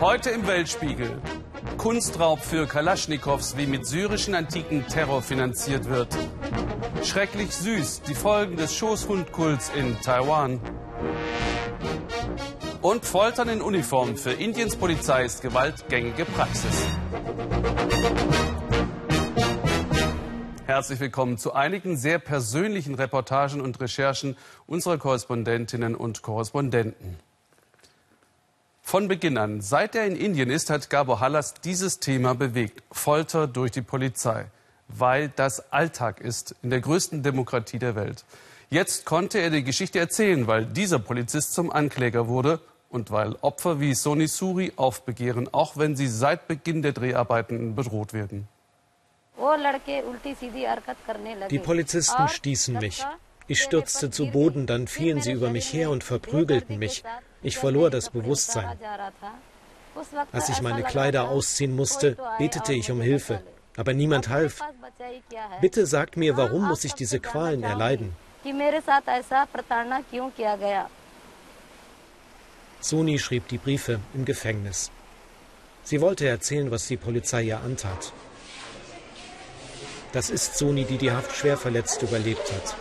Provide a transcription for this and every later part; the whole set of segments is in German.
Heute im Weltspiegel. Kunstraub für Kalaschnikows, wie mit syrischen antiken Terror finanziert wird. Schrecklich süß, die Folgen des Schoßhundkults in Taiwan. Und Foltern in Uniform für Indiens Polizei ist gewaltgängige Praxis. Herzlich willkommen zu einigen sehr persönlichen Reportagen und Recherchen unserer Korrespondentinnen und Korrespondenten. Von Beginn an, seit er in Indien ist, hat Gabor Hallas dieses Thema bewegt. Folter durch die Polizei. Weil das Alltag ist in der größten Demokratie der Welt. Jetzt konnte er die Geschichte erzählen, weil dieser Polizist zum Ankläger wurde und weil Opfer wie Soni Suri aufbegehren, auch wenn sie seit Beginn der Dreharbeiten bedroht werden. Die Polizisten stießen mich. Ich stürzte zu Boden, dann fielen sie über mich her und verprügelten mich. Ich verlor das Bewusstsein. Als ich meine Kleider ausziehen musste, betete ich um Hilfe. Aber niemand half. Bitte sagt mir, warum muss ich diese Qualen erleiden? Suni schrieb die Briefe im Gefängnis. Sie wollte erzählen, was die Polizei ihr antat. Das ist Suni, die die Haft schwer verletzt überlebt hat.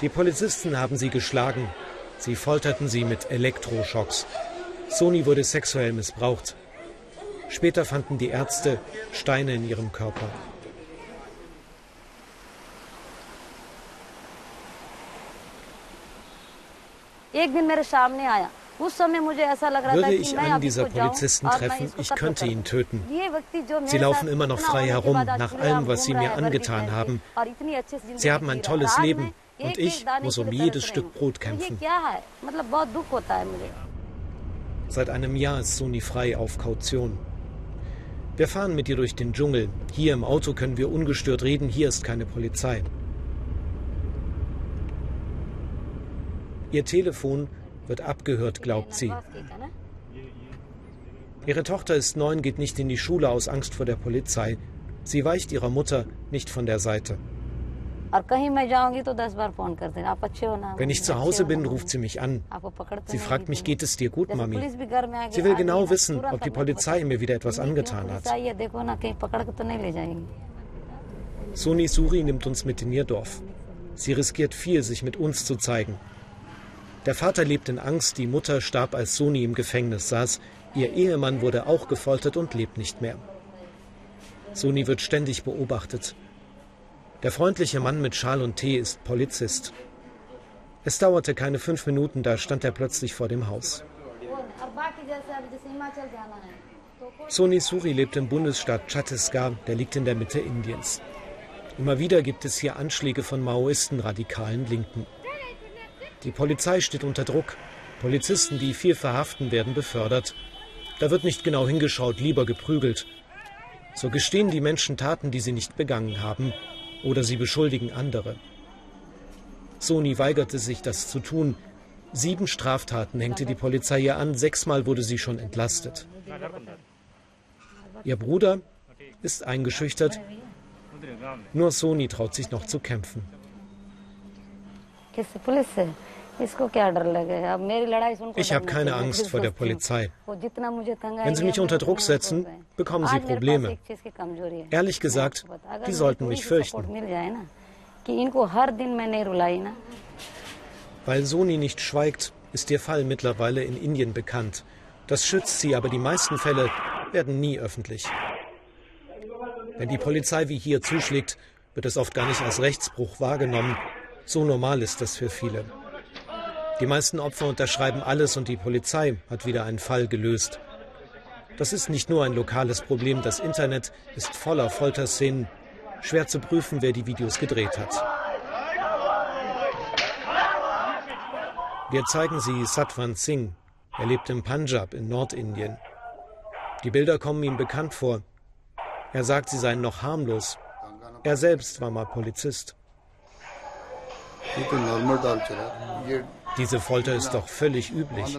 Die Polizisten haben sie geschlagen. Sie folterten sie mit Elektroschocks. Soni wurde sexuell missbraucht. Später fanden die Ärzte Steine in ihrem Körper. Würde ich einen dieser Polizisten treffen, ich könnte ihn töten. Sie laufen immer noch frei herum, nach allem, was sie mir angetan haben. Sie haben ein tolles Leben und ich muss um jedes Stück Brot kämpfen. Seit einem Jahr ist Suni frei auf Kaution. Wir fahren mit ihr durch den Dschungel. Hier im Auto können wir ungestört reden, hier ist keine Polizei. Ihr Telefon wird abgehört, glaubt sie. Ihre Tochter ist neun, geht nicht in die Schule aus Angst vor der Polizei. Sie weicht ihrer Mutter nicht von der Seite. Wenn ich zu Hause bin, ruft sie mich an. Sie fragt mich, geht es dir gut, Mami? Sie will genau wissen, ob die Polizei mir wieder etwas angetan hat. Suni Suri nimmt uns mit in ihr Dorf. Sie riskiert viel, sich mit uns zu zeigen. Der Vater lebt in Angst, die Mutter starb, als Suni im Gefängnis saß. Ihr Ehemann wurde auch gefoltert und lebt nicht mehr. Suni wird ständig beobachtet. Der freundliche Mann mit Schal und Tee ist Polizist. Es dauerte keine fünf Minuten, da stand er plötzlich vor dem Haus. Soni Suri lebt im Bundesstaat Chhattisgarh, der liegt in der Mitte Indiens. Immer wieder gibt es hier Anschläge von Maoisten, radikalen Linken. Die Polizei steht unter Druck. Polizisten, die viel verhaften, werden befördert. Da wird nicht genau hingeschaut, lieber geprügelt. So gestehen die Menschen Taten, die sie nicht begangen haben oder sie beschuldigen andere. Soni weigerte sich, das zu tun. Sieben Straftaten hängte die Polizei ihr an, sechsmal wurde sie schon entlastet. Ihr Bruder ist eingeschüchtert. Nur Soni traut sich noch zu kämpfen. Ich habe keine Angst vor der Polizei. Wenn sie mich unter Druck setzen, bekommen sie Probleme. Ehrlich gesagt, die sollten mich fürchten. Weil Soni nicht schweigt, ist ihr Fall mittlerweile in Indien bekannt. Das schützt sie, aber die meisten Fälle werden nie öffentlich. Wenn die Polizei wie hier zuschlägt, wird es oft gar nicht als Rechtsbruch wahrgenommen. So normal ist das für viele. Die meisten Opfer unterschreiben alles und die Polizei hat wieder einen Fall gelöst. Das ist nicht nur ein lokales Problem, das Internet ist voller Folterszenen. Schwer zu prüfen, wer die Videos gedreht hat. Wir zeigen sie Satwan Singh. Er lebt im Punjab in Nordindien. Die Bilder kommen ihm bekannt vor. Er sagt, sie seien noch harmlos. Er selbst war mal Polizist. Diese Folter ist doch völlig üblich.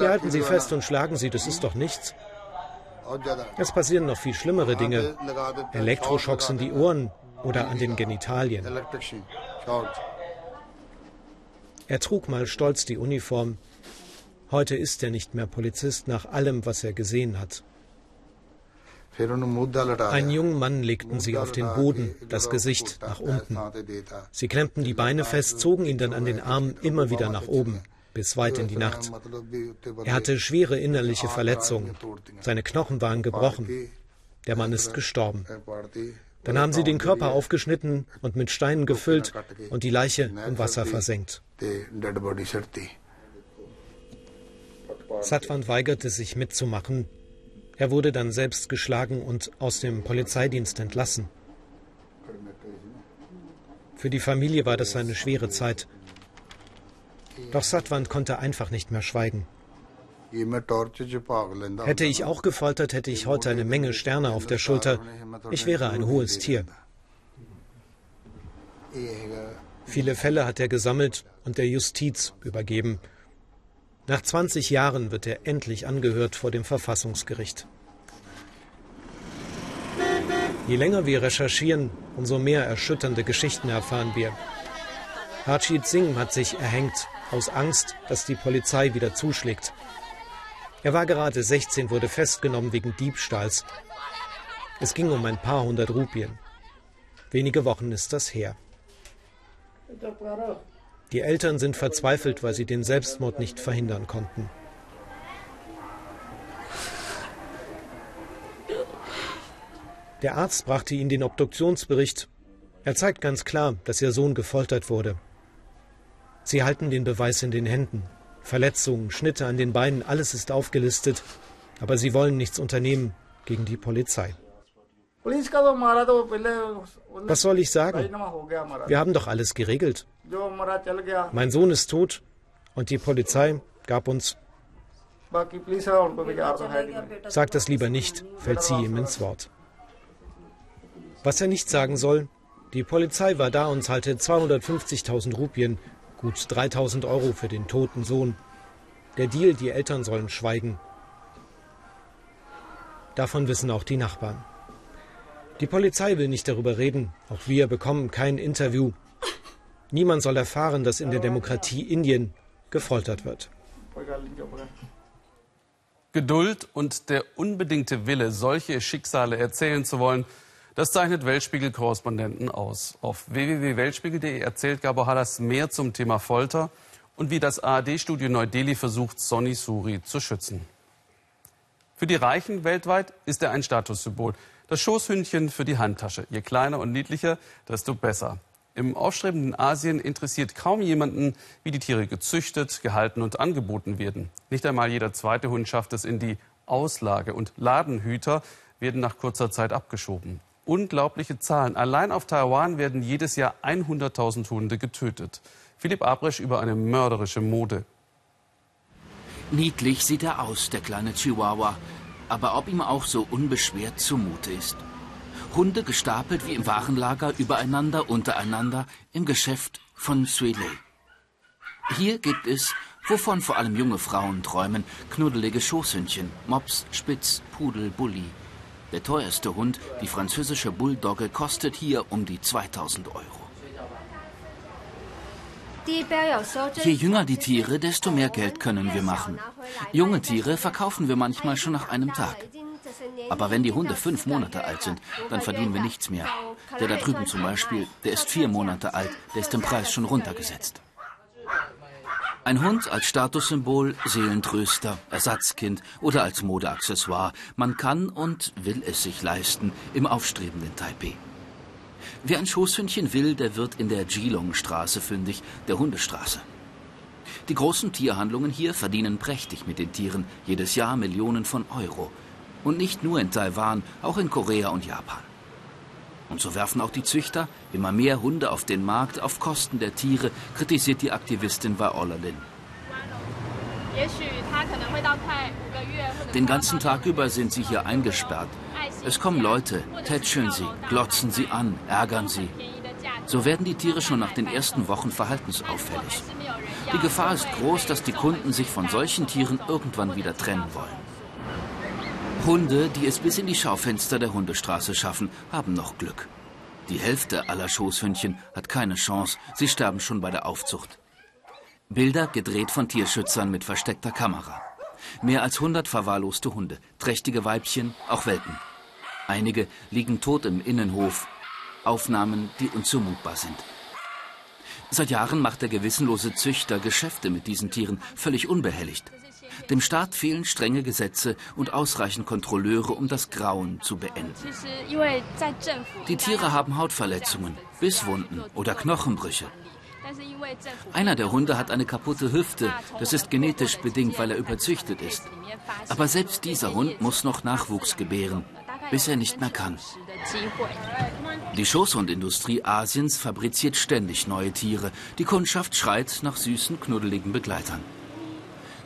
Die halten sie fest und schlagen sie, das ist doch nichts. Es passieren noch viel schlimmere Dinge. Elektroschocks in die Ohren oder an den Genitalien. Er trug mal stolz die Uniform. Heute ist er nicht mehr Polizist nach allem, was er gesehen hat. Einen jungen Mann legten sie auf den Boden, das Gesicht nach unten. Sie klemmten die Beine fest, zogen ihn dann an den Armen immer wieder nach oben, bis weit in die Nacht. Er hatte schwere innerliche Verletzungen. Seine Knochen waren gebrochen. Der Mann ist gestorben. Dann haben sie den Körper aufgeschnitten und mit Steinen gefüllt und die Leiche im Wasser versenkt. Satwand weigerte sich mitzumachen, er wurde dann selbst geschlagen und aus dem Polizeidienst entlassen. Für die Familie war das eine schwere Zeit. Doch Satwand konnte einfach nicht mehr schweigen. Hätte ich auch gefoltert, hätte ich heute eine Menge Sterne auf der Schulter. Ich wäre ein hohes Tier. Viele Fälle hat er gesammelt und der Justiz übergeben. Nach 20 Jahren wird er endlich angehört vor dem Verfassungsgericht. Je länger wir recherchieren, umso mehr erschütternde Geschichten erfahren wir. Harjit Singh hat sich erhängt, aus Angst, dass die Polizei wieder zuschlägt. Er war gerade 16, wurde festgenommen wegen Diebstahls. Es ging um ein paar hundert Rupien. Wenige Wochen ist das her. Die Eltern sind verzweifelt, weil sie den Selbstmord nicht verhindern konnten. Der Arzt brachte ihnen den Obduktionsbericht. Er zeigt ganz klar, dass ihr Sohn gefoltert wurde. Sie halten den Beweis in den Händen. Verletzungen, Schnitte an den Beinen, alles ist aufgelistet. Aber sie wollen nichts unternehmen gegen die Polizei. Was soll ich sagen? Wir haben doch alles geregelt. Mein Sohn ist tot und die Polizei gab uns. Sag das lieber nicht, fällt sie ihm ins Wort. Was er nicht sagen soll, die Polizei war da und zahlte 250.000 Rupien, gut 3.000 Euro für den toten Sohn. Der Deal, die Eltern sollen schweigen. Davon wissen auch die Nachbarn. Die Polizei will nicht darüber reden. Auch wir bekommen kein Interview. Niemand soll erfahren, dass in der Demokratie Indien gefoltert wird. Geduld und der unbedingte Wille, solche Schicksale erzählen zu wollen, das zeichnet Weltspiegel-Korrespondenten aus. Auf www.weltspiegel.de erzählt Gabor Hallas mehr zum Thema Folter und wie das ARD-Studio Neu-Delhi versucht, Sonny Suri zu schützen. Für die Reichen weltweit ist er ein Statussymbol. Das Schoßhündchen für die Handtasche. Je kleiner und niedlicher, desto besser. Im aufstrebenden Asien interessiert kaum jemanden, wie die Tiere gezüchtet, gehalten und angeboten werden. Nicht einmal jeder zweite Hund schafft es in die Auslage und Ladenhüter werden nach kurzer Zeit abgeschoben. Unglaubliche Zahlen. Allein auf Taiwan werden jedes Jahr 100.000 Hunde getötet. Philipp Abresch über eine mörderische Mode. Niedlich sieht er aus, der kleine Chihuahua aber ob ihm auch so unbeschwert zumute ist. Hunde gestapelt wie im Warenlager, übereinander, untereinander, im Geschäft von Suile. Hier gibt es, wovon vor allem junge Frauen träumen, knuddelige Schoßhündchen, Mops, Spitz, Pudel, Bulli. Der teuerste Hund, die französische Bulldogge, kostet hier um die 2000 Euro. Je jünger die Tiere, desto mehr Geld können wir machen. Junge Tiere verkaufen wir manchmal schon nach einem Tag. Aber wenn die Hunde fünf Monate alt sind, dann verdienen wir nichts mehr. Der da drüben zum Beispiel, der ist vier Monate alt, der ist im Preis schon runtergesetzt. Ein Hund als Statussymbol, Seelentröster, Ersatzkind oder als Modeaccessoire. Man kann und will es sich leisten im aufstrebenden Taipei. Wer ein Schoßhündchen will, der wird in der Geelong-Straße fündig, der Hundestraße. Die großen Tierhandlungen hier verdienen prächtig mit den Tieren, jedes Jahr Millionen von Euro. Und nicht nur in Taiwan, auch in Korea und Japan. Und so werfen auch die Züchter immer mehr Hunde auf den Markt auf Kosten der Tiere, kritisiert die Aktivistin Viola Lin. Den ganzen Tag über sind sie hier eingesperrt. Es kommen Leute, tätscheln sie, glotzen sie an, ärgern sie. So werden die Tiere schon nach den ersten Wochen verhaltensauffällig. Die Gefahr ist groß, dass die Kunden sich von solchen Tieren irgendwann wieder trennen wollen. Hunde, die es bis in die Schaufenster der Hundestraße schaffen, haben noch Glück. Die Hälfte aller Schoßhündchen hat keine Chance, sie sterben schon bei der Aufzucht. Bilder gedreht von Tierschützern mit versteckter Kamera. Mehr als 100 verwahrloste Hunde, trächtige Weibchen, auch Welpen. Einige liegen tot im Innenhof. Aufnahmen, die unzumutbar sind. Seit Jahren macht der gewissenlose Züchter Geschäfte mit diesen Tieren völlig unbehelligt. Dem Staat fehlen strenge Gesetze und ausreichend Kontrolleure, um das Grauen zu beenden. Die Tiere haben Hautverletzungen, Bisswunden oder Knochenbrüche. Einer der Hunde hat eine kaputte Hüfte. Das ist genetisch bedingt, weil er überzüchtet ist. Aber selbst dieser Hund muss noch Nachwuchs gebären, bis er nicht mehr kann. Die Schoßhundindustrie Asiens fabriziert ständig neue Tiere. Die Kundschaft schreit nach süßen, knuddeligen Begleitern.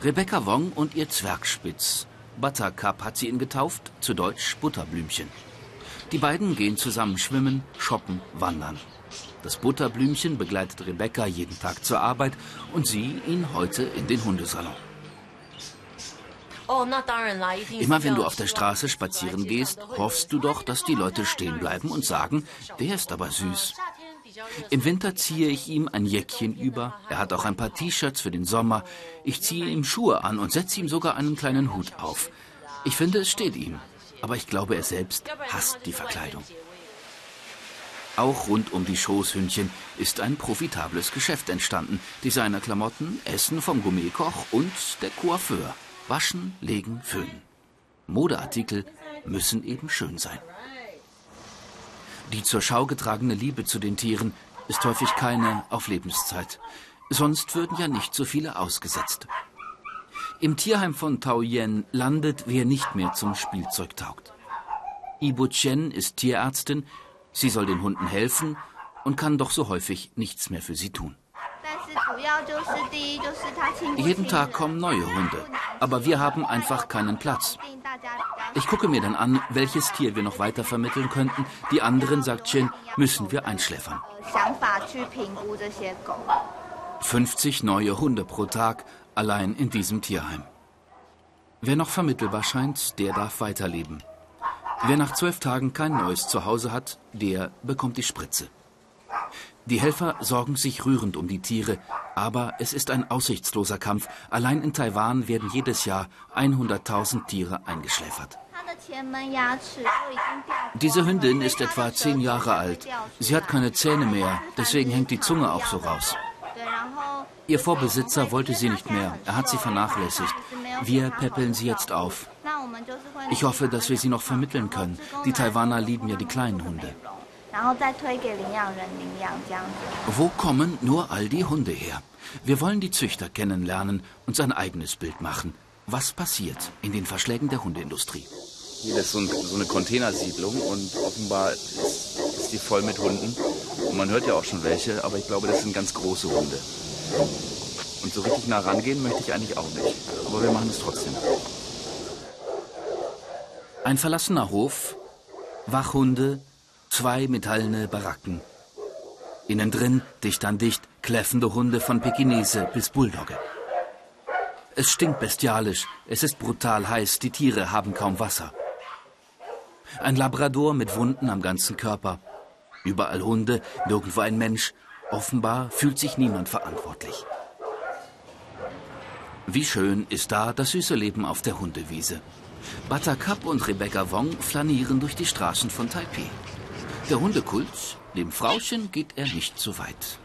Rebecca Wong und ihr Zwergspitz. Buttercup hat sie ihn getauft, zu Deutsch Butterblümchen. Die beiden gehen zusammen schwimmen, shoppen, wandern. Das Butterblümchen begleitet Rebecca jeden Tag zur Arbeit und sie ihn heute in den Hundesalon. Immer wenn du auf der Straße spazieren gehst, hoffst du doch, dass die Leute stehen bleiben und sagen, der ist aber süß. Im Winter ziehe ich ihm ein Jäckchen über. Er hat auch ein paar T-Shirts für den Sommer. Ich ziehe ihm Schuhe an und setze ihm sogar einen kleinen Hut auf. Ich finde, es steht ihm. Aber ich glaube, er selbst hasst die Verkleidung. Auch rund um die Schoßhündchen ist ein profitables Geschäft entstanden. Designerklamotten, Essen vom Gourmetkoch und der Coiffeur. Waschen, legen, föhnen. Modeartikel müssen eben schön sein. Die zur Schau getragene Liebe zu den Tieren ist häufig keine auf Lebenszeit. Sonst würden ja nicht so viele ausgesetzt. Im Tierheim von Taoyen landet, wer nicht mehr zum Spielzeug taugt. Ibu Chen ist Tierärztin, sie soll den Hunden helfen und kann doch so häufig nichts mehr für sie tun. Jeden Tag kommen neue Hunde, aber wir haben einfach keinen Platz. Ich gucke mir dann an, welches Tier wir noch weiter vermitteln könnten. Die anderen, sagt Chin, müssen wir einschläfern. 50 neue Hunde pro Tag allein in diesem Tierheim. Wer noch vermittelbar scheint, der darf weiterleben. Wer nach zwölf Tagen kein neues Zuhause hat, der bekommt die Spritze. Die Helfer sorgen sich rührend um die Tiere, aber es ist ein aussichtsloser Kampf. Allein in Taiwan werden jedes Jahr 100.000 Tiere eingeschläfert. Diese Hündin ist etwa zehn Jahre alt. Sie hat keine Zähne mehr, deswegen hängt die Zunge auch so raus. Ihr Vorbesitzer wollte sie nicht mehr, er hat sie vernachlässigt. Wir peppeln sie jetzt auf. Ich hoffe, dass wir sie noch vermitteln können. Die Taiwaner lieben ja die kleinen Hunde. Wo kommen nur all die Hunde her? Wir wollen die Züchter kennenlernen und sein eigenes Bild machen. Was passiert in den Verschlägen der Hundeindustrie? Hier ist so, ein, so eine Containersiedlung und offenbar ist, ist, die voll mit Hunden. Und man hört ja auch schon welche, aber ich glaube, das sind ganz große Hunde. Und so richtig nah rangehen möchte ich eigentlich auch nicht. Aber wir machen es trotzdem. Ein verlassener Hof, Wachhunde, Zwei metallene Baracken. Innen drin, dicht an dicht, kläffende Hunde von Pekinese bis Bulldogge. Es stinkt bestialisch, es ist brutal heiß, die Tiere haben kaum Wasser. Ein Labrador mit Wunden am ganzen Körper. Überall Hunde, nirgendwo ein Mensch. Offenbar fühlt sich niemand verantwortlich. Wie schön ist da das süße Leben auf der Hundewiese. Buttercup und Rebecca Wong flanieren durch die Straßen von Taipei. Der Hundekult, dem Frauchen geht er nicht so weit.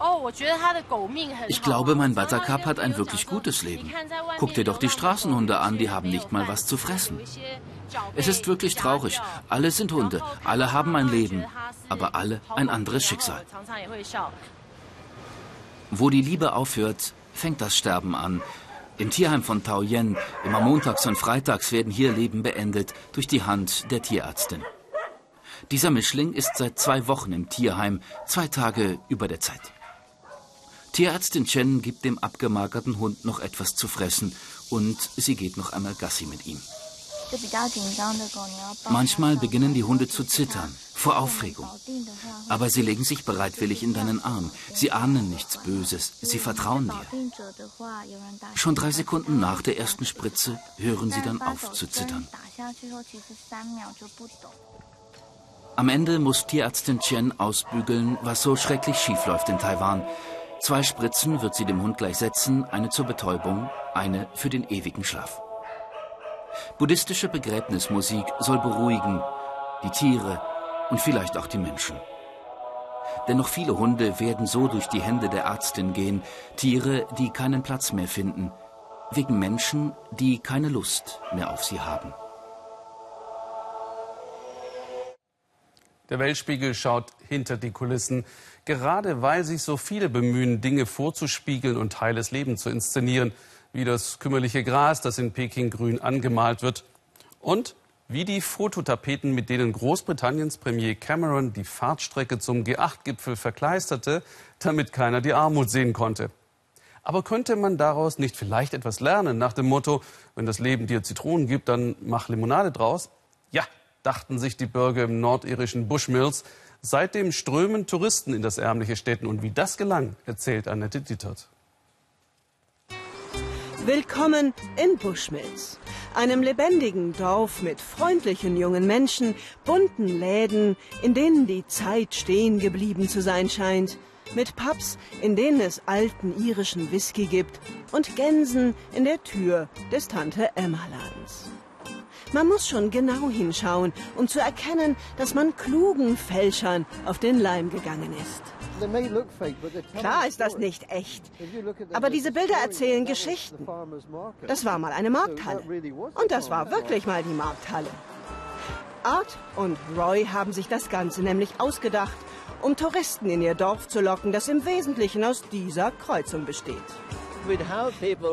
Ich glaube, mein Buttercup hat ein wirklich gutes Leben. Guck dir doch die Straßenhunde an, die haben nicht mal was zu fressen. Es ist wirklich traurig. Alle sind Hunde, alle haben ein Leben, aber alle ein anderes Schicksal. Wo die Liebe aufhört, fängt das Sterben an. Im Tierheim von Taoyen, immer montags und freitags werden hier Leben beendet durch die Hand der Tierärztin. Dieser Mischling ist seit zwei Wochen im Tierheim, zwei Tage über der Zeit. Tierärztin Chen gibt dem abgemagerten Hund noch etwas zu fressen und sie geht noch einmal Gassi mit ihm. Manchmal beginnen die Hunde zu zittern, vor Aufregung. Aber sie legen sich bereitwillig in deinen Arm. Sie ahnen nichts Böses, sie vertrauen dir. Schon drei Sekunden nach der ersten Spritze hören sie dann auf zu zittern. Am Ende muss Tierärztin Chen ausbügeln, was so schrecklich schief läuft in Taiwan. Zwei Spritzen wird sie dem Hund gleich setzen, eine zur Betäubung, eine für den ewigen Schlaf. Buddhistische Begräbnismusik soll beruhigen, die Tiere und vielleicht auch die Menschen. Denn noch viele Hunde werden so durch die Hände der Ärztin gehen, Tiere, die keinen Platz mehr finden, wegen Menschen, die keine Lust mehr auf sie haben. Der Weltspiegel schaut hinter die Kulissen, gerade weil sich so viele bemühen, Dinge vorzuspiegeln und heiles Leben zu inszenieren, wie das kümmerliche Gras, das in Peking grün angemalt wird. Und wie die Fototapeten, mit denen Großbritanniens Premier Cameron die Fahrtstrecke zum G8-Gipfel verkleisterte, damit keiner die Armut sehen konnte. Aber könnte man daraus nicht vielleicht etwas lernen nach dem Motto, wenn das Leben dir Zitronen gibt, dann mach Limonade draus? Ja, dachten sich die Bürger im nordirischen Bushmills. Seitdem strömen Touristen in das ärmliche Städten. Und wie das gelang, erzählt Annette Dittert. Willkommen in Bushmills, einem lebendigen Dorf mit freundlichen jungen Menschen, bunten Läden, in denen die Zeit stehen geblieben zu sein scheint, mit Pubs, in denen es alten irischen Whisky gibt und Gänsen in der Tür des Tante Emma Ladens. Man muss schon genau hinschauen, um zu erkennen, dass man klugen Fälschern auf den Leim gegangen ist. Klar ist das nicht echt. Aber diese Bilder erzählen Geschichten. Das war mal eine Markthalle. Und das war wirklich mal die Markthalle. Art und Roy haben sich das Ganze nämlich ausgedacht, um Touristen in ihr Dorf zu locken, das im Wesentlichen aus dieser Kreuzung besteht.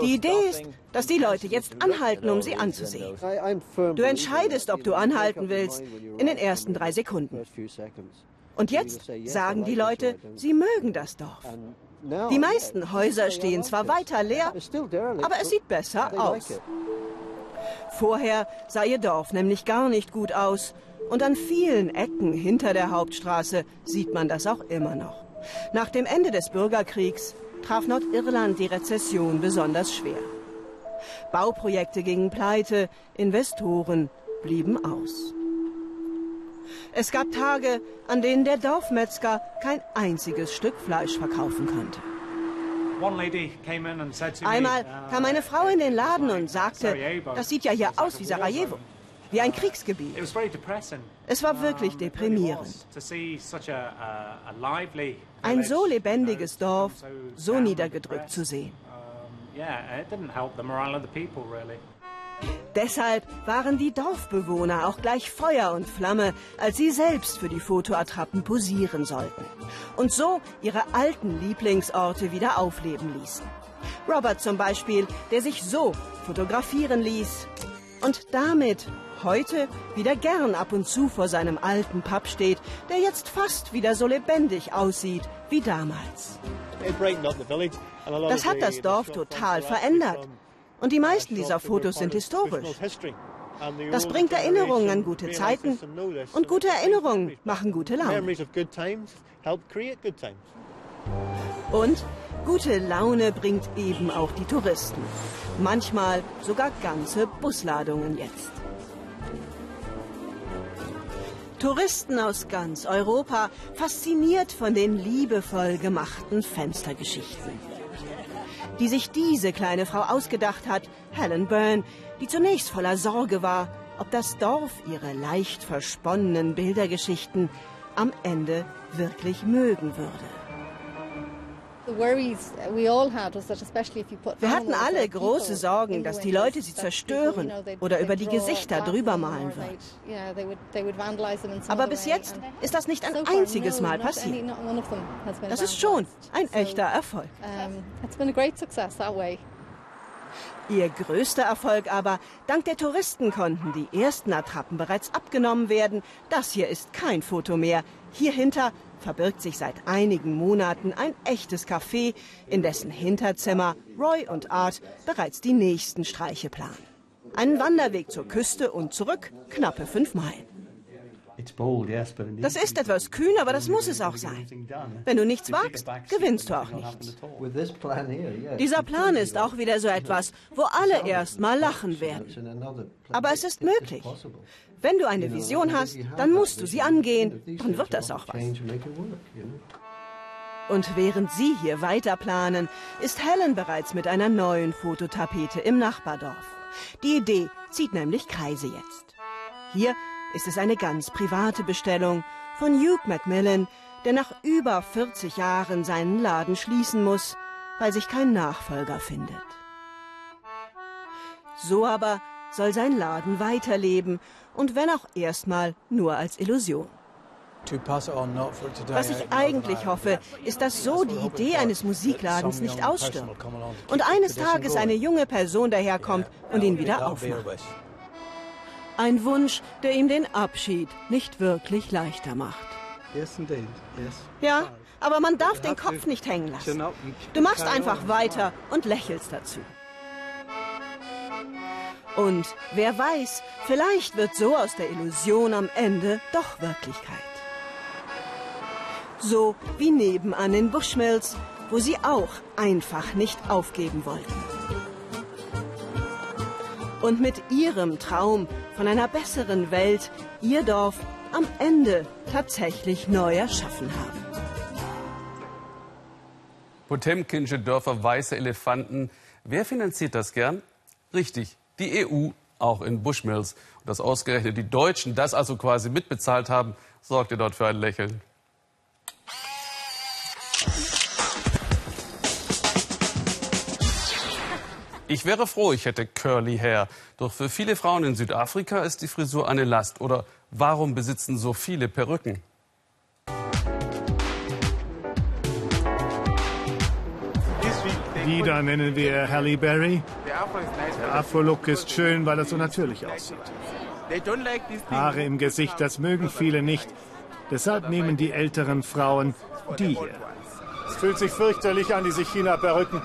Die Idee ist, dass die Leute jetzt anhalten, um sie anzusehen. Du entscheidest, ob du anhalten willst, in den ersten drei Sekunden. Und jetzt sagen die Leute, sie mögen das Dorf. Die meisten Häuser stehen zwar weiter leer, aber es sieht besser aus. Vorher sah ihr Dorf nämlich gar nicht gut aus. Und an vielen Ecken hinter der Hauptstraße sieht man das auch immer noch. Nach dem Ende des Bürgerkriegs traf Nordirland die Rezession besonders schwer. Bauprojekte gingen pleite, Investoren blieben aus. Es gab Tage, an denen der Dorfmetzger kein einziges Stück Fleisch verkaufen konnte. Einmal kam eine Frau in den Laden und sagte, das sieht ja hier aus wie Sarajevo, wie ein Kriegsgebiet. Es war wirklich deprimierend. Ein so lebendiges Dorf, so niedergedrückt zu sehen. Deshalb waren die Dorfbewohner auch gleich Feuer und Flamme, als sie selbst für die Fotoattrappen posieren sollten. Und so ihre alten Lieblingsorte wieder aufleben ließen. Robert zum Beispiel, der sich so fotografieren ließ und damit heute wieder gern ab und zu vor seinem alten Pub steht, der jetzt fast wieder so lebendig aussieht wie damals. Das hat das Dorf total verändert. Und die meisten dieser Fotos sind historisch. Das bringt Erinnerungen an gute Zeiten und gute Erinnerungen machen gute Laune. Und gute Laune bringt eben auch die Touristen. Manchmal sogar ganze Busladungen jetzt. Touristen aus ganz Europa fasziniert von den liebevoll gemachten Fenstergeschichten die sich diese kleine Frau ausgedacht hat, Helen Byrne, die zunächst voller Sorge war, ob das Dorf ihre leicht versponnenen Bildergeschichten am Ende wirklich mögen würde. Wir hatten alle große Sorgen, dass die Leute sie zerstören oder über die Gesichter drüber malen würden. Aber bis jetzt ist das nicht ein einziges Mal passiert. Das ist schon ein echter Erfolg. Ihr größter Erfolg aber, dank der Touristen konnten die ersten Attrappen bereits abgenommen werden. Das hier ist kein Foto mehr. Hierhinter verbirgt sich seit einigen Monaten ein echtes Café, in dessen Hinterzimmer Roy und Art bereits die nächsten Streiche planen. Einen Wanderweg zur Küste und zurück, knappe fünf Meilen. Das ist etwas kühn, aber das muss es auch sein. Wenn du nichts wagst, gewinnst du auch nichts. Dieser Plan ist auch wieder so etwas, wo alle erst mal lachen werden. Aber es ist möglich. Wenn du eine Vision hast, dann musst du sie angehen, dann wird das auch was. Und während sie hier weiter planen, ist Helen bereits mit einer neuen Fototapete im Nachbardorf. Die Idee zieht nämlich Kreise jetzt. Hier ist es eine ganz private Bestellung von Hugh Macmillan, der nach über 40 Jahren seinen Laden schließen muss, weil sich kein Nachfolger findet. So aber soll sein Laden weiterleben und wenn auch erstmal nur als Illusion. Was ich eigentlich hoffe, ist, dass so die Idee eines Musikladens nicht ausstirbt und eines Tages eine junge Person daherkommt und ihn wieder aufmacht. Ein Wunsch, der ihm den Abschied nicht wirklich leichter macht. Ja, aber man darf den Kopf nicht hängen lassen. Du machst einfach weiter und lächelst dazu. Und wer weiß, vielleicht wird so aus der Illusion am Ende doch Wirklichkeit. So wie nebenan in Bushmills, wo sie auch einfach nicht aufgeben wollten. Und mit ihrem Traum von einer besseren Welt ihr Dorf am Ende tatsächlich neu erschaffen haben. Potemkinsche Dörfer, weiße Elefanten. Wer finanziert das gern? Richtig, die EU, auch in Bushmills. Und dass ausgerechnet die Deutschen das also quasi mitbezahlt haben, sorgte dort für ein Lächeln. Ich wäre froh, ich hätte Curly Hair. Doch für viele Frauen in Südafrika ist die Frisur eine Last. Oder warum besitzen so viele Perücken? Wieder nennen wir Halle Berry. Der Afro-Look ist schön, weil er so natürlich aussieht. Haare im Gesicht, das mögen viele nicht. Deshalb nehmen die älteren Frauen die hier. Es fühlt sich fürchterlich an, diese China-Perücken.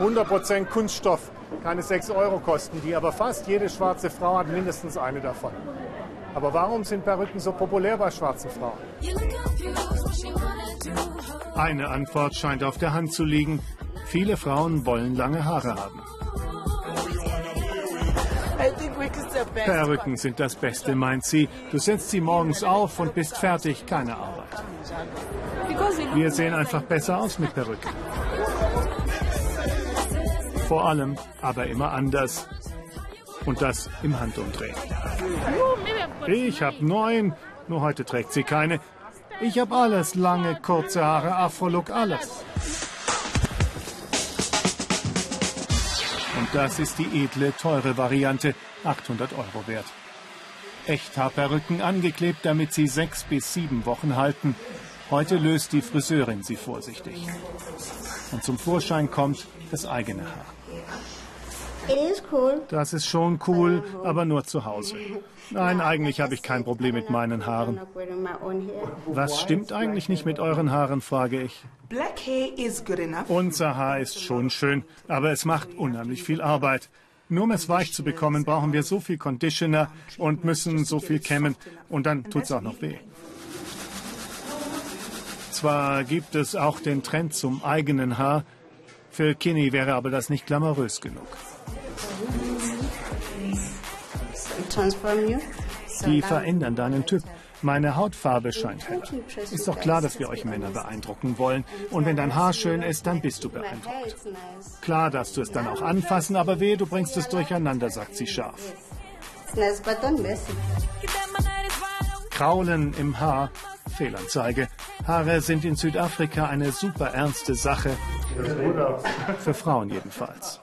100% Kunststoff, keine 6 Euro kosten die, aber fast jede schwarze Frau hat mindestens eine davon. Aber warum sind Perücken so populär bei schwarzen Frauen? Eine Antwort scheint auf der Hand zu liegen. Viele Frauen wollen lange Haare haben. Perücken sind das Beste, meint sie. Du setzt sie morgens auf und bist fertig, keine Arbeit. Wir sehen einfach besser aus mit Perücken. Vor allem, aber immer anders. Und das im Handumdrehen. Ich habe neun, nur heute trägt sie keine. Ich habe alles, lange, kurze Haare, Afro-Look, alles. Und das ist die edle, teure Variante, 800 Euro wert. Echthaarperücken angeklebt, damit sie sechs bis sieben Wochen halten. Heute löst die Friseurin sie vorsichtig. Und zum Vorschein kommt das eigene Haar. Das ist schon cool, aber nur zu Hause. Nein, eigentlich habe ich kein Problem mit meinen Haaren. Was stimmt eigentlich nicht mit euren Haaren, frage ich. Unser Haar ist schon schön, aber es macht unheimlich viel Arbeit. Nur um es weich zu bekommen, brauchen wir so viel Conditioner und müssen so viel kämmen. Und dann tut es auch noch weh. Zwar gibt es auch den Trend zum eigenen Haar. Für Kinney wäre aber das nicht glamourös genug. Die verändern deinen Typ. Meine Hautfarbe scheint heller. Ist doch klar, dass wir euch Männer beeindrucken wollen. Und wenn dein Haar schön ist, dann bist du beeindruckt. Klar darfst du es dann auch anfassen, aber wehe, du bringst es durcheinander, sagt sie scharf. Kraulen im Haar, Fehlanzeige. Haare sind in Südafrika eine super ernste Sache. Für Frauen jedenfalls.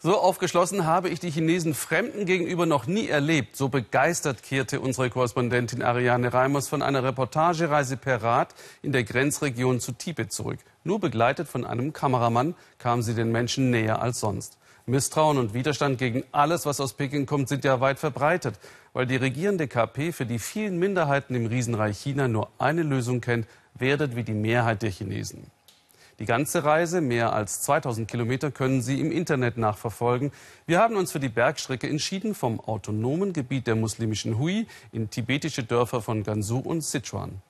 So aufgeschlossen habe ich die Chinesen Fremden gegenüber noch nie erlebt. So begeistert kehrte unsere Korrespondentin Ariane Reimers von einer Reportagereise per Rad in der Grenzregion zu Tibet zurück. Nur begleitet von einem Kameramann kam sie den Menschen näher als sonst. Misstrauen und Widerstand gegen alles, was aus Peking kommt, sind ja weit verbreitet, weil die regierende KP für die vielen Minderheiten im Riesenreich China nur eine Lösung kennt, werdet wie die Mehrheit der Chinesen. Die ganze Reise, mehr als 2000 Kilometer, können Sie im Internet nachverfolgen. Wir haben uns für die Bergstrecke entschieden vom autonomen Gebiet der muslimischen Hui in tibetische Dörfer von Gansu und Sichuan.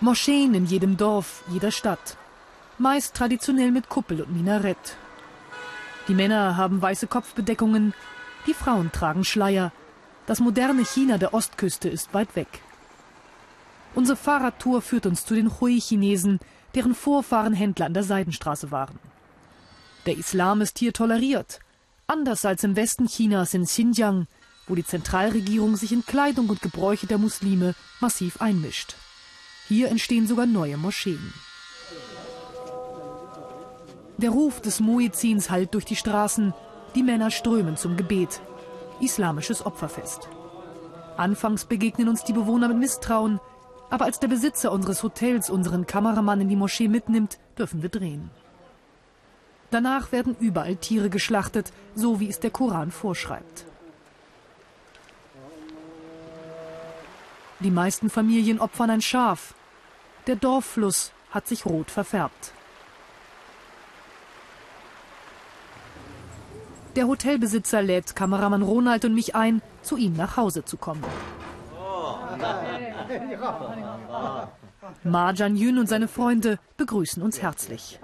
Moscheen in jedem Dorf, jeder Stadt. Meist traditionell mit Kuppel und Minarett. Die Männer haben weiße Kopfbedeckungen, die Frauen tragen Schleier. Das moderne China der Ostküste ist weit weg. Unsere Fahrradtour führt uns zu den Hui-Chinesen, deren Vorfahren Händler an der Seidenstraße waren. Der Islam ist hier toleriert, anders als im Westen Chinas in Xinjiang, wo die Zentralregierung sich in Kleidung und Gebräuche der Muslime massiv einmischt. Hier entstehen sogar neue Moscheen. Der Ruf des Muezzins hallt durch die Straßen, die Männer strömen zum Gebet. Islamisches Opferfest. Anfangs begegnen uns die Bewohner mit Misstrauen, aber als der Besitzer unseres Hotels unseren Kameramann in die Moschee mitnimmt, dürfen wir drehen. Danach werden überall Tiere geschlachtet, so wie es der Koran vorschreibt. Die meisten Familien opfern ein Schaf. Der Dorffluss hat sich rot verfärbt. Der Hotelbesitzer lädt Kameramann Ronald und mich ein, zu ihm nach Hause zu kommen. Ma Jan-Yun und seine Freunde begrüßen uns herzlich.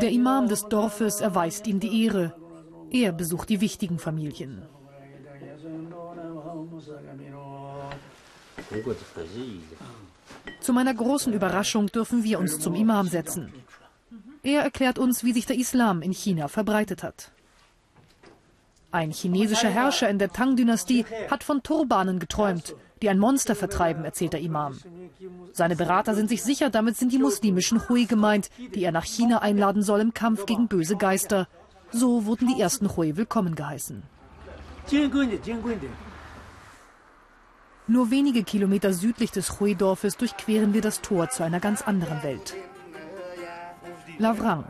Der Imam des Dorfes erweist ihm die Ehre. Er besucht die wichtigen Familien. Zu meiner großen Überraschung dürfen wir uns zum Imam setzen. Er erklärt uns, wie sich der Islam in China verbreitet hat. Ein chinesischer Herrscher in der Tang-Dynastie hat von Turbanen geträumt, die ein Monster vertreiben, erzählt der Imam. Seine Berater sind sich sicher, damit sind die muslimischen Hui gemeint, die er nach China einladen soll im Kampf gegen böse Geister. So wurden die ersten Hui willkommen geheißen. Nur wenige Kilometer südlich des Hui-Dorfes durchqueren wir das Tor zu einer ganz anderen Welt. Lavrang,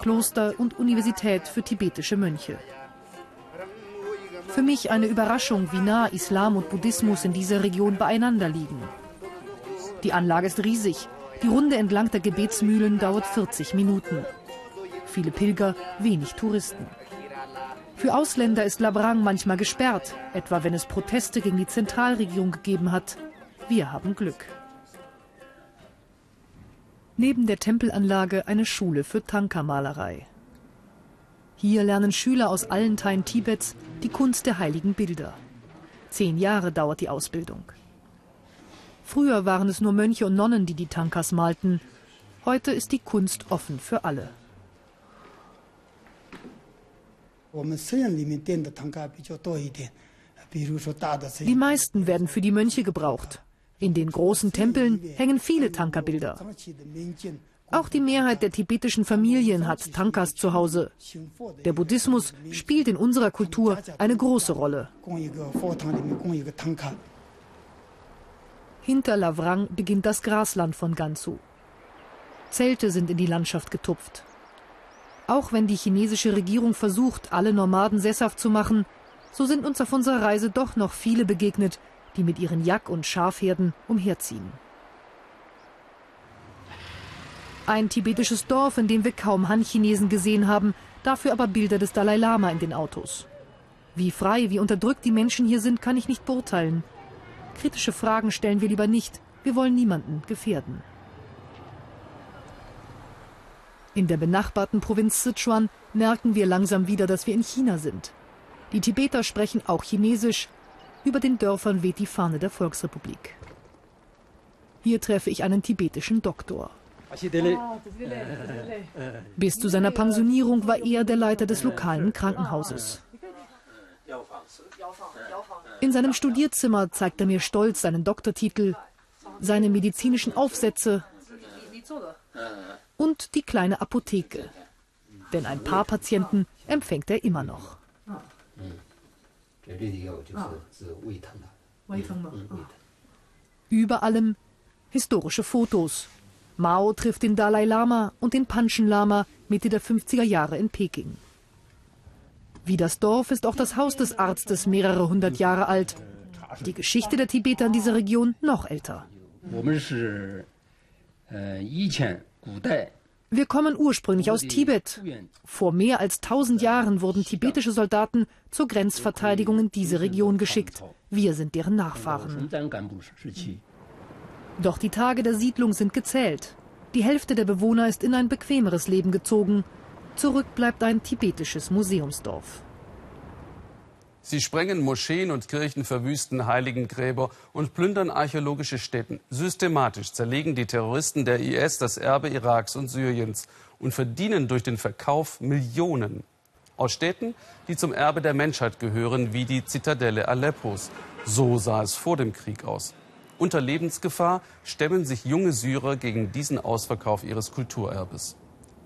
Kloster und Universität für tibetische Mönche. Für mich eine Überraschung, wie nah Islam und Buddhismus in dieser Region beieinander liegen. Die Anlage ist riesig. Die Runde entlang der Gebetsmühlen dauert 40 Minuten. Viele Pilger, wenig Touristen. Für Ausländer ist Labrang manchmal gesperrt, etwa wenn es Proteste gegen die Zentralregierung gegeben hat. Wir haben Glück. Neben der Tempelanlage eine Schule für Tanka-Malerei. Hier lernen Schüler aus allen Teilen Tibets die Kunst der heiligen Bilder. Zehn Jahre dauert die Ausbildung. Früher waren es nur Mönche und Nonnen, die die Tankas malten. Heute ist die Kunst offen für alle. Die meisten werden für die Mönche gebraucht. In den großen Tempeln hängen viele Tanka-Bilder. Auch die Mehrheit der tibetischen Familien hat Tankas zu Hause. Der Buddhismus spielt in unserer Kultur eine große Rolle. Hinter Lavrang beginnt das Grasland von Gansu. Zelte sind in die Landschaft getupft. Auch wenn die chinesische Regierung versucht, alle Nomaden sesshaft zu machen, so sind uns auf unserer Reise doch noch viele begegnet, die mit ihren Jack- und Schafherden umherziehen. Ein tibetisches Dorf, in dem wir kaum Han-Chinesen gesehen haben, dafür aber Bilder des Dalai Lama in den Autos. Wie frei, wie unterdrückt die Menschen hier sind, kann ich nicht beurteilen. Kritische Fragen stellen wir lieber nicht. Wir wollen niemanden gefährden. In der benachbarten Provinz Sichuan merken wir langsam wieder, dass wir in China sind. Die Tibeter sprechen auch Chinesisch. Über den Dörfern weht die Fahne der Volksrepublik. Hier treffe ich einen tibetischen Doktor. Bis zu seiner Pensionierung war er der Leiter des lokalen Krankenhauses. In seinem Studierzimmer zeigt er mir stolz seinen Doktortitel, seine medizinischen Aufsätze und die kleine Apotheke. Denn ein paar Patienten empfängt er immer noch. Über allem historische Fotos Mao trifft den Dalai Lama und den Panchen Lama Mitte der 50er Jahre in Peking. Wie das Dorf ist auch das Haus des Arztes mehrere hundert Jahre alt. Die Geschichte der Tibeter in dieser Region noch älter. Wir kommen ursprünglich aus Tibet. Vor mehr als tausend Jahren wurden tibetische Soldaten zur Grenzverteidigung in diese Region geschickt. Wir sind deren Nachfahren. Doch die Tage der Siedlung sind gezählt. Die Hälfte der Bewohner ist in ein bequemeres Leben gezogen. Zurück bleibt ein tibetisches Museumsdorf. Sie sprengen Moscheen und Kirchen, verwüsten Heiligengräber und plündern archäologische Stätten. Systematisch zerlegen die Terroristen der IS das Erbe Iraks und Syriens und verdienen durch den Verkauf Millionen. Aus Städten, die zum Erbe der Menschheit gehören, wie die Zitadelle Aleppos. So sah es vor dem Krieg aus. Unter Lebensgefahr stemmen sich junge Syrer gegen diesen Ausverkauf ihres Kulturerbes.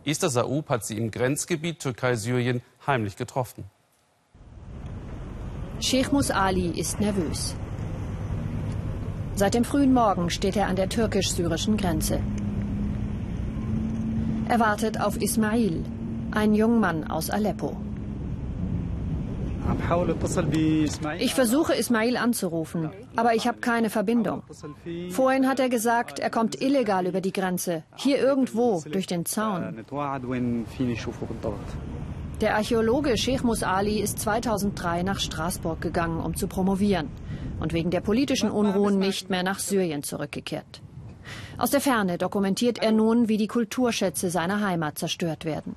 Esther Saoub hat sie im Grenzgebiet Türkei-Syrien heimlich getroffen. Sheikh Mus Ali ist nervös. Seit dem frühen Morgen steht er an der türkisch-syrischen Grenze. Er wartet auf Ismail, einen jungen Mann aus Aleppo. Ich versuche Ismail anzurufen, aber ich habe keine Verbindung. Vorhin hat er gesagt, er kommt illegal über die Grenze, hier irgendwo durch den Zaun. Der Archäologe Sheikh Mus Ali ist 2003 nach Straßburg gegangen, um zu promovieren und wegen der politischen Unruhen nicht mehr nach Syrien zurückgekehrt. Aus der Ferne dokumentiert er nun, wie die Kulturschätze seiner Heimat zerstört werden.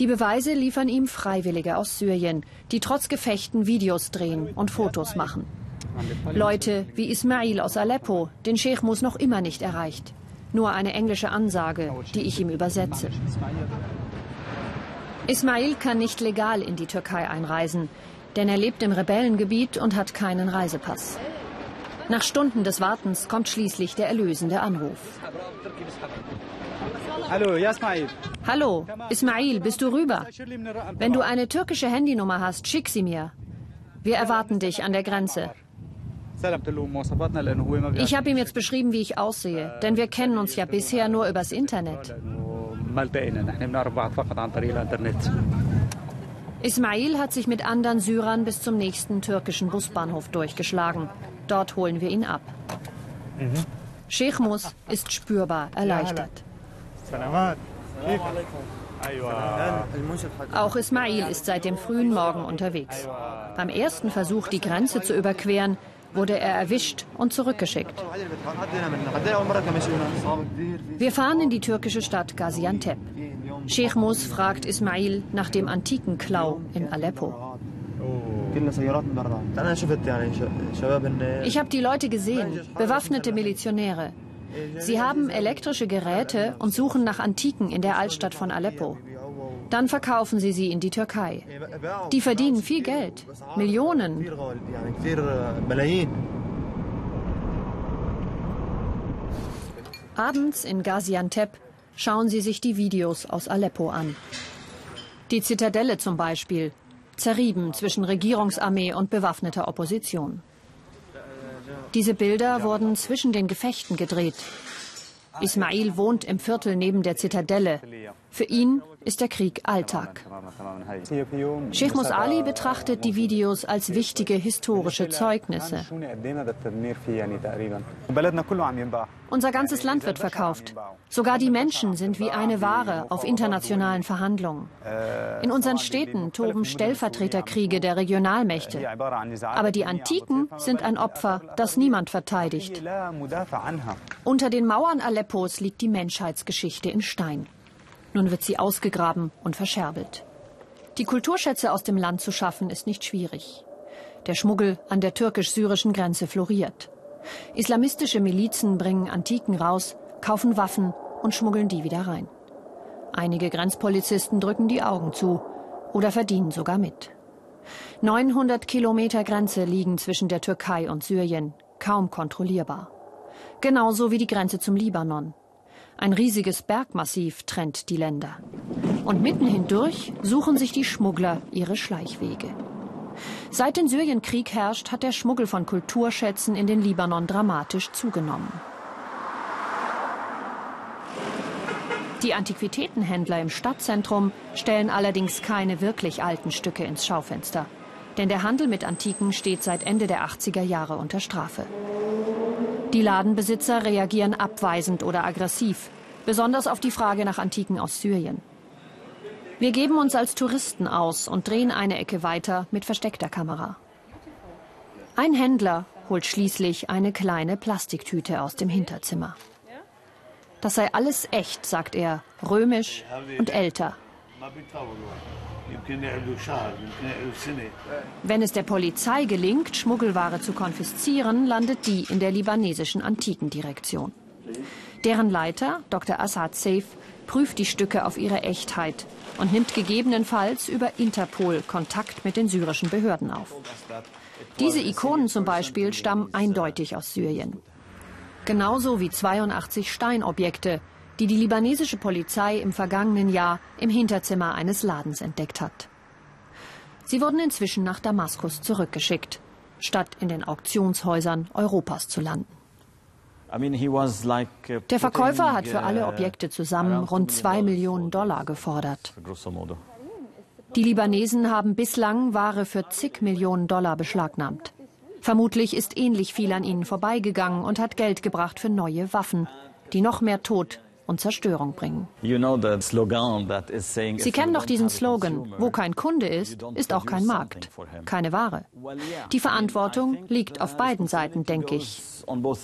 Die Beweise liefern ihm Freiwillige aus Syrien, die trotz Gefechten Videos drehen und Fotos machen. Leute wie Ismail aus Aleppo, den Sheikh Mus noch immer nicht erreicht. Nur eine englische Ansage, die ich ihm übersetze. Ismail kann nicht legal in die Türkei einreisen, denn er lebt im Rebellengebiet und hat keinen Reisepass. Nach Stunden des Wartens kommt schließlich der erlösende Anruf. Hallo, Ismail. Hallo, Ismail, bist du rüber? Wenn du eine türkische Handynummer hast, schick sie mir. Wir erwarten dich an der Grenze. Ich habe ihm jetzt beschrieben, wie ich aussehe, denn wir kennen uns ja bisher nur übers Internet. Ismail hat sich mit anderen Syrern bis zum nächsten türkischen Busbahnhof durchgeschlagen. Dort holen wir ihn ab. Mhm. Sheikh Mus ist spürbar erleichtert. Auch Ismail ist seit dem frühen Morgen unterwegs. Beim ersten Versuch, die Grenze zu überqueren, wurde er erwischt und zurückgeschickt. Wir fahren in die türkische Stadt Gaziantep. Sheikh Mus fragt Ismail nach dem antiken Klau in Aleppo. Ich habe die Leute gesehen, bewaffnete Milizionäre. Sie haben elektrische Geräte und suchen nach Antiken in der Altstadt von Aleppo. Dann verkaufen sie sie in die Türkei. Die verdienen viel Geld, Millionen. Abends in Gaziantep schauen sie sich die Videos aus Aleppo an. Die Zitadelle zum Beispiel, zerrieben zwischen Regierungsarmee und bewaffneter Opposition. Diese Bilder wurden zwischen den Gefechten gedreht. Ismail wohnt im Viertel neben der Zitadelle. Für ihn ist der Krieg Alltag. Sheikh Mus Ali betrachtet die Videos als wichtige historische Zeugnisse. Unser ganzes Land wird verkauft. Sogar die Menschen sind wie eine Ware auf internationalen Verhandlungen. In unseren Städten toben Stellvertreterkriege der Regionalmächte. Aber die Antiken sind ein Opfer, das niemand verteidigt. Unter den Mauern Aleppos liegt die Menschheitsgeschichte in Stein. Nun wird sie ausgegraben und verscherbelt. Die Kulturschätze aus dem Land zu schaffen, ist nicht schwierig. Der Schmuggel an der türkisch-syrischen Grenze floriert. Islamistische Milizen bringen Antiken raus, kaufen Waffen und schmuggeln die wieder rein. Einige Grenzpolizisten drücken die Augen zu oder verdienen sogar mit. 900 Kilometer Grenze liegen zwischen der Türkei und Syrien, kaum kontrollierbar. Genauso wie die Grenze zum Libanon. Ein riesiges Bergmassiv trennt die Länder. Und mitten hindurch suchen sich die Schmuggler ihre Schleichwege. Seit den Syrienkrieg herrscht, hat der Schmuggel von Kulturschätzen in den Libanon dramatisch zugenommen. Die Antiquitätenhändler im Stadtzentrum stellen allerdings keine wirklich alten Stücke ins Schaufenster. Denn der Handel mit Antiken steht seit Ende der 80er Jahre unter Strafe. Die Ladenbesitzer reagieren abweisend oder aggressiv, besonders auf die Frage nach Antiken aus Syrien. Wir geben uns als Touristen aus und drehen eine Ecke weiter mit versteckter Kamera. Ein Händler holt schließlich eine kleine Plastiktüte aus dem Hinterzimmer. Das sei alles echt, sagt er, römisch und älter. Wenn es der Polizei gelingt, Schmuggelware zu konfiszieren, landet die in der libanesischen Antikendirektion. Deren Leiter, Dr. Assad Saif, prüft die Stücke auf ihre Echtheit und nimmt gegebenenfalls über Interpol Kontakt mit den syrischen Behörden auf. Diese Ikonen zum Beispiel stammen eindeutig aus Syrien. Genauso wie 82 Steinobjekte, die die libanesische Polizei im vergangenen Jahr im Hinterzimmer eines Ladens entdeckt hat. Sie wurden inzwischen nach Damaskus zurückgeschickt, statt in den Auktionshäusern Europas zu landen. Der Verkäufer hat für alle Objekte zusammen rund zwei Millionen Dollar gefordert. Die Libanesen haben bislang Ware für zig Millionen Dollar beschlagnahmt. Vermutlich ist ähnlich viel an ihnen vorbeigegangen und hat Geld gebracht für neue Waffen, die noch mehr Tod und Zerstörung bringen. Sie kennen doch diesen Slogan, wo kein Kunde ist, ist auch kein Markt, keine Ware. Die Verantwortung liegt auf beiden Seiten, denke ich. Uh,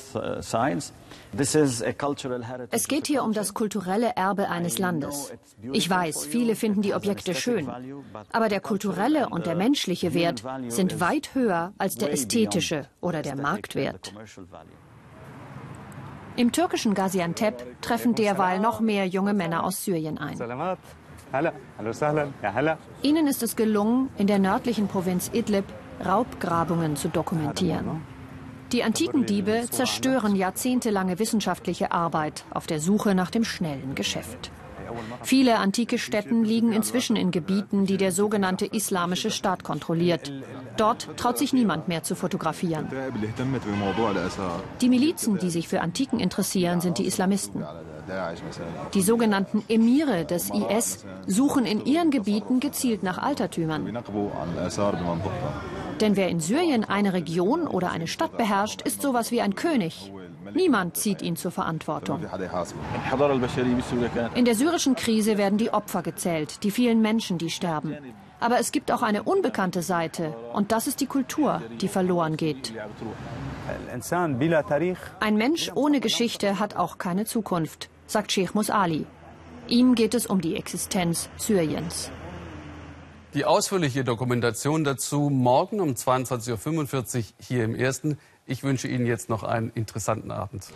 es geht hier um das kulturelle Erbe eines Landes. Ich weiß, viele finden die Objekte schön, aber der kulturelle und der menschliche Wert sind weit höher als der ästhetische oder der Marktwert. Im türkischen Gaziantep treffen derweil noch mehr junge Männer aus Syrien ein. Ihnen ist es gelungen, in der nördlichen Provinz Idlib Raubgrabungen zu dokumentieren. Die antiken Diebe zerstören jahrzehntelange wissenschaftliche Arbeit auf der Suche nach dem schnellen Geschäft. Viele antike Stätten liegen inzwischen in Gebieten, die der sogenannte Islamische Staat kontrolliert. Dort traut sich niemand mehr zu fotografieren. Die Milizen, die sich für Antiken interessieren, sind die Islamisten. Die sogenannten Emire des IS suchen in ihren Gebieten gezielt nach Altertümern. Denn wer in Syrien eine Region oder eine Stadt beherrscht, ist sowas wie ein König. Niemand zieht ihn zur Verantwortung. In der syrischen Krise werden die Opfer gezählt, die vielen Menschen, die sterben. Aber es gibt auch eine unbekannte Seite, und das ist die Kultur, die verloren geht. Ein Mensch ohne Geschichte hat auch keine Zukunft, sagt Sheikh Musali. Ihm geht es um die Existenz Syriens. Die ausführliche Dokumentation dazu morgen um 22.45 Uhr hier im Ersten. Ich wünsche Ihnen jetzt noch einen interessanten Abend.